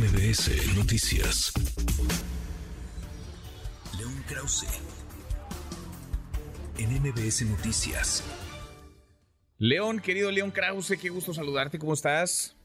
MBS Noticias. León Krause. En MBS Noticias. León, querido León Krause, qué gusto saludarte, ¿cómo estás?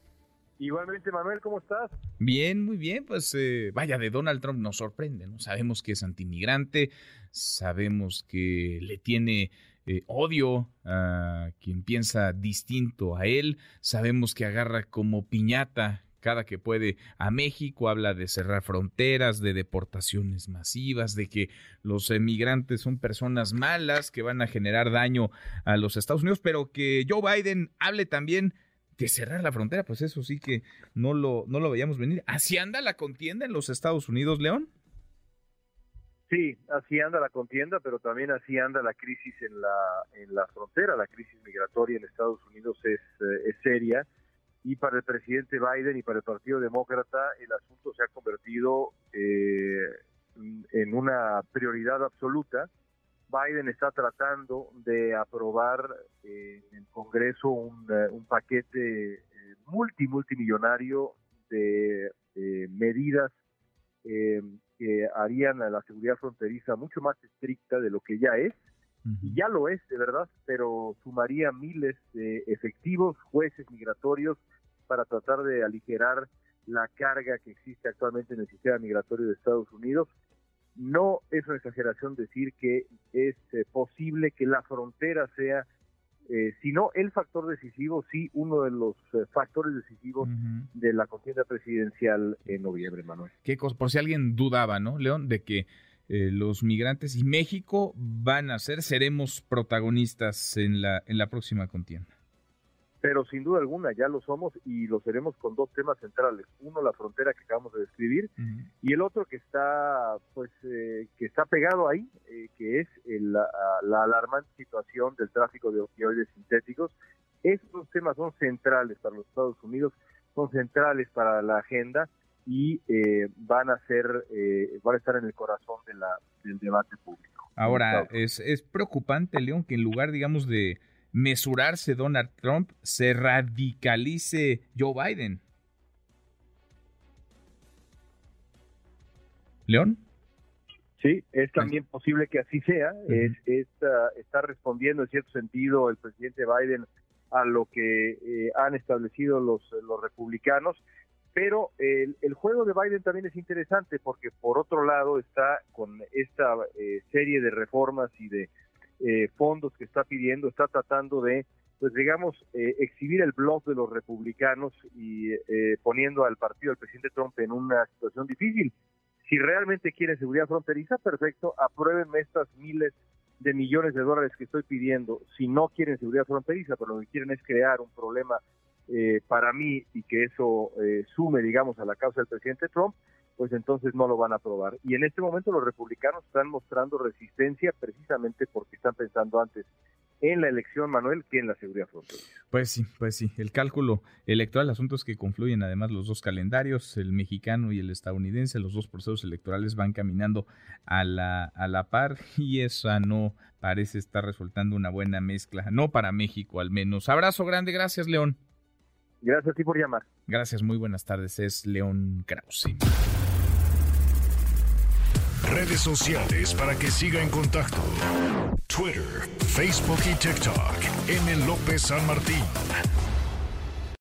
Igualmente, Manuel, ¿cómo estás? Bien, muy bien, pues eh, vaya, de Donald Trump nos sorprende, ¿no? Sabemos que es antimigrante, sabemos que le tiene eh, odio a quien piensa distinto a él, sabemos que agarra como piñata cada que puede a México, habla de cerrar fronteras, de deportaciones masivas, de que los emigrantes son personas malas que van a generar daño a los Estados Unidos, pero que Joe Biden hable también de cerrar la frontera, pues eso sí que no lo, no lo veíamos venir. ¿Así anda la contienda en los Estados Unidos, León? Sí, así anda la contienda, pero también así anda la crisis en la, en la frontera. La crisis migratoria en Estados Unidos es, eh, es seria y para el presidente Biden y para el Partido Demócrata el asunto se ha convertido eh, en una prioridad absoluta. Biden está tratando de aprobar eh, en el Congreso un, eh, paquete multi multimillonario de medidas que harían a la seguridad fronteriza mucho más estricta de lo que ya es y ya lo es de verdad, pero sumaría miles de efectivos, jueces migratorios para tratar de aligerar la carga que existe actualmente en el sistema migratorio de Estados Unidos. No es una exageración decir que es eh, posible que la frontera sea, eh, si no el factor decisivo, sí uno de los eh, factores decisivos de la contienda presidencial en noviembre, Manuel. ¿Qué cosa? Por si alguien dudaba, ¿no, León? De que los migrantes y México van a ser, seremos protagonistas en la, en la próxima contienda. Pero sin duda alguna ya lo somos y lo seremos con dos temas centrales. Uno la frontera que acabamos de describir y el otro que está pues eh, que está pegado ahí eh, que es la, alarmante situación del tráfico de opioides sintéticos. Estos temas son centrales para los Estados Unidos son centrales para la agenda y eh, van a ser van a estar en el corazón de la, del debate público ahora es es preocupante León que en lugar digamos de mesurarse Donald Trump, se radicalice Joe Biden. León. Sí, es también posible que así sea. es, ah, está respondiendo en cierto sentido el presidente Biden a lo que eh, han establecido los, los republicanos. Pero el, juego de Biden también es interesante porque por otro lado está con esta eh, serie de reformas y de eh, fondos que está pidiendo, está tratando de, pues digamos, eh, exhibir el blog de los republicanos y eh, poniendo al partido del presidente Trump en una situación difícil. Si realmente quieren seguridad fronteriza, perfecto, apruébenme estas miles de millones de dólares que estoy pidiendo. Si no quieren seguridad fronteriza, pero lo que quieren es crear un problema para mí y que eso sume, digamos, a la causa del presidente Trump, pues entonces no lo van a aprobar. Y en este momento los republicanos están mostrando resistencia precisamente porque están pensando antes en la elección, Manuel, que en la seguridad fronteriza. Pues sí, pues sí, el cálculo electoral, asuntos que confluyen además los dos calendarios, el mexicano y el estadounidense, los dos procesos electorales van caminando a la, a la par y esa no parece estar resultando una buena mezcla, no para México al menos. Abrazo grande, gracias León. Gracias a ti por llamar. Gracias, muy buenas tardes, es León Krause. Redes sociales para que siga en contacto: Twitter, Facebook y TikTok. M. López San Martín.